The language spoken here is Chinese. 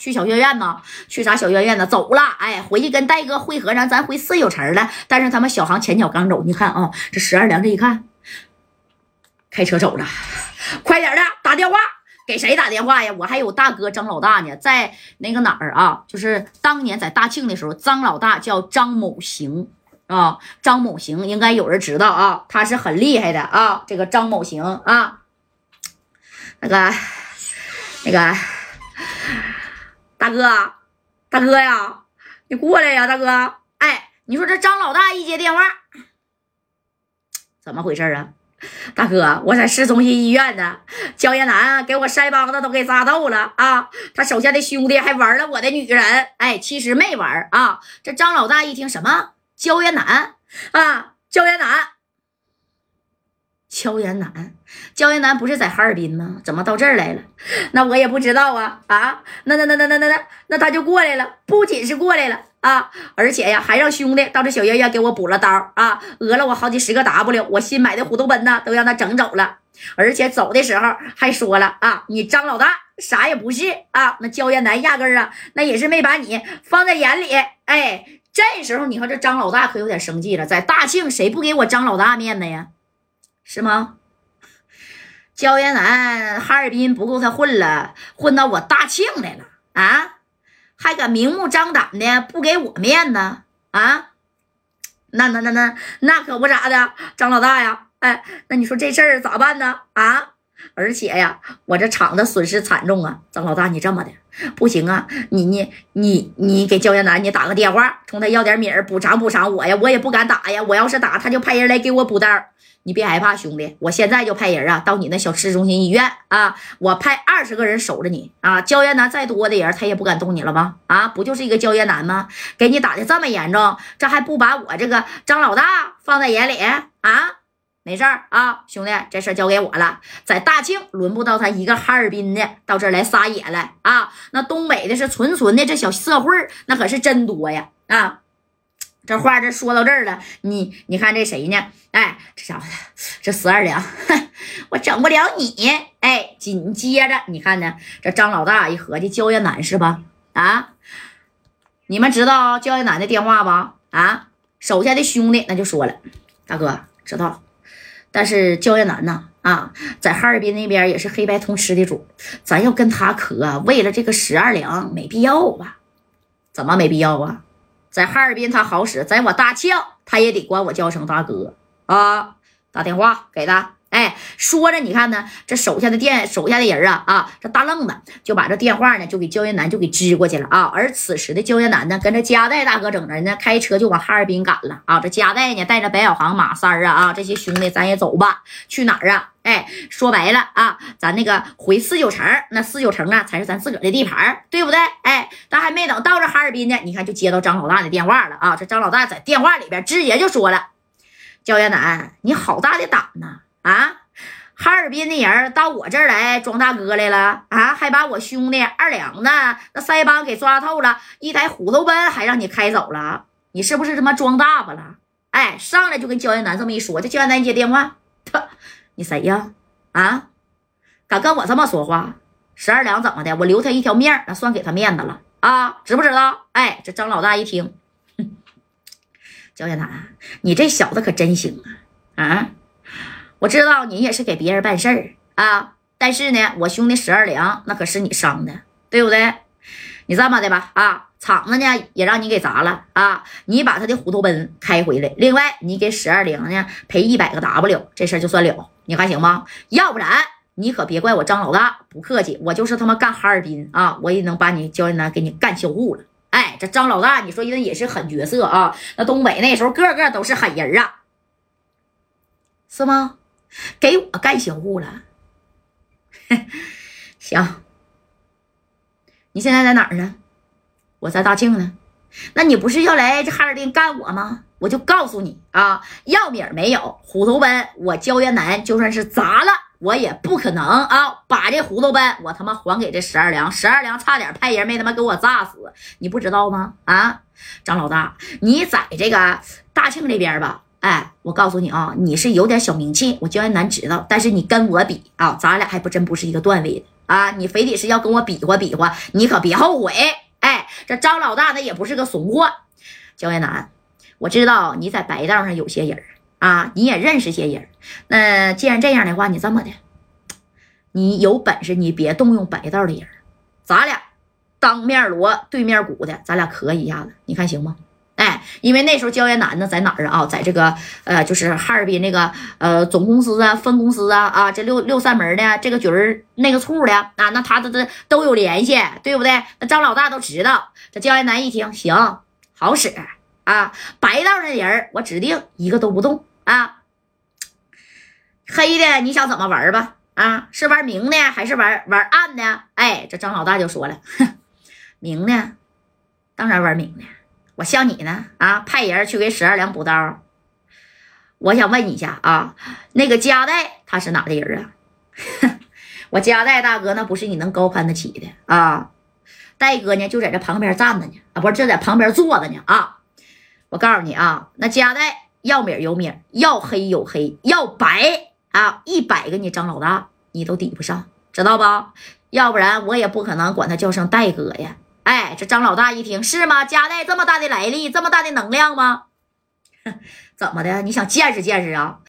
去小院院呢？去啥小院院呢？走了，哎，回去跟戴哥会合上，咱回四九城了。但是他们小航前脚刚走，你看啊，这十二娘这一看，开车走了，快点的，打电话给谁打电话呀？我还有大哥张老大呢，在那个哪儿啊？就是当年在大庆的时候，张老大叫张某行啊，张某行应该有人知道啊，他是很厉害的啊，这个张某行啊，那个那个。大哥，大哥呀，你过来呀，大哥！哎，你说这张老大一接电话，怎么回事啊？大哥，我在市中心医院呢，焦艳南给我腮帮子都给扎透了啊！他手下的兄弟还玩了我的女人，哎，其实没玩啊！这张老大一听什么焦艳南啊，焦艳南。焦艳楠，焦艳楠不是在哈尔滨吗？怎么到这儿来了？那我也不知道啊啊！那那那那那那那那他就过来了，不仅是过来了啊，而且呀，还让兄弟到这小医院给我补了刀啊，讹了我好几十个 W，我新买的虎头奔呢都让他整走了，而且走的时候还说了啊，你张老大啥也不是啊，那焦艳楠压根啊，那也是没把你放在眼里。哎，这时候你看这张老大可有点生气了，在大庆谁不给我张老大面子呀？是吗？焦艳南哈尔滨不够他混了，混到我大庆来了啊！还敢明目张胆的不给我面子啊？那那那那那可不咋的，张老大呀！哎，那你说这事儿咋办呢？啊！而且呀，我这厂子损失惨重啊！张老大，你这么的不行啊！你你你你给焦艳楠你打个电话，冲他要点米儿补偿补偿我呀！我也不敢打呀，我要是打，他就派人来给我补刀。你别害怕，兄弟，我现在就派人啊到你那小市中心医院啊，我派二十个人守着你啊。焦艳楠再多的人，他也不敢动你了吧？啊，不就是一个焦艳楠吗？给你打的这么严重，这还不把我这个张老大放在眼里啊？没事儿啊，兄弟，这事儿交给我了。在大庆轮不到他一个哈尔滨的到这儿来撒野来啊。那东北的是纯纯的这小社会那可是真多呀啊。这话这说到这儿了，你你看这谁呢？哎，这小子，这十二两，我整不了你。哎，紧接着你看呢，这张老大一合计，焦艳楠是吧？啊，你们知道焦艳楠的电话吧？啊，手下的兄弟那就说了，大哥知道，但是焦艳楠呢？啊，在哈尔滨那边也是黑白通吃的主，咱要跟他磕，为了这个十二两，没必要吧？怎么没必要啊？在哈尔滨他好使，在我大庆他也得管我叫声大哥啊！打电话给他，哎，说着你看呢，这手下的电手下的人啊啊，这大愣子就把这电话呢就给焦艳南就给支过去了啊！而此时的焦艳南呢，跟着加代大哥整着呢，开车就往哈尔滨赶了啊！这加代呢带着白小航、马三儿啊啊这些兄弟，咱也走吧，去哪儿啊？哎，说白了啊，咱那个回四九城，那四九城啊才是咱自个儿的地盘，对不对？哎，咱还没等到这哈尔滨呢，你看就接到张老大的电话了啊！这张老大在电话里边直接就说了：“焦艳南，你好大的胆呐！啊哈尔滨的人到我这儿来装大哥来了啊，还把我兄弟二两呢那腮帮给抓透了，一台虎头奔还让你开走了，你是不是他妈装大发了？哎，上来就跟焦艳南这么一说，这焦艳南接电话，他。”你谁呀？啊，敢跟我这么说话？十二两怎么的？我留他一条命，那算给他面子了啊？知不知道？哎，这张老大一听，焦艳南，你这小子可真行啊！啊，我知道你也是给别人办事儿啊，但是呢，我兄弟十二两那可是你伤的，对不对？你这么的吧，啊。厂子呢也让你给砸了啊！你把他的虎头奔开回来，另外你给史二零呢赔一百个 W，这事儿就算了，你还行吗？要不然你可别怪我张老大不客气，我就是他妈干哈尔滨啊，我也能把你焦艳楠给你干销户了。哎，这张老大你说那也是狠角色啊！那东北那时候个个都是狠人啊，是吗？给我干销户了，行，你现在在哪儿呢？我在大庆呢，那你不是要来这哈尔滨干我吗？我就告诉你啊，要米儿没有，虎头奔我焦元南就算是砸了，我也不可能啊把这虎头奔我他妈还给这十二娘，十二娘差点派人没他妈给我炸死，你不知道吗？啊，张老大，你在这个大庆这边吧？哎，我告诉你啊，你是有点小名气，我焦艳楠知道，但是你跟我比啊，咱俩还不真不是一个段位的。啊！你非得是要跟我比划比划，你可别后悔。哎，这张老大那也不是个怂货。焦艳南，我知道你在白道上有些人啊，你也认识些人。那既然这样的话，你这么的，你有本事你别动用白道的人，咱俩当面锣对面鼓的，咱俩磕一下子，你看行吗？因为那时候焦艳南呢在哪儿啊？在这个呃，就是哈尔滨那个呃总公司啊、分公司啊啊，这六六扇门的这个局儿那个处的啊，那他这这都有联系，对不对？那张老大都知道。这焦艳南一听，行，好使啊！白道的人我指定一个都不动啊。黑的你想怎么玩吧？啊，是玩明的还是玩玩暗的？哎，这张老大就说了，哼，明的，当然玩明的。我像你呢啊，派人去给史二良补刀。我想问你一下啊，那个加代他是哪的人啊？我加代大哥那不是你能高攀得起的啊！戴哥呢就在这旁边站着呢啊，不是就在旁边坐着呢啊！我告诉你啊，那加代要米有米，要黑有黑，要白啊，一百个你张老大你都抵不上，知道不？要不然我也不可能管他叫声戴哥呀。哎，这张老大一听是吗？加代这么大的来历，这么大的能量吗？怎么的？你想见识见识啊？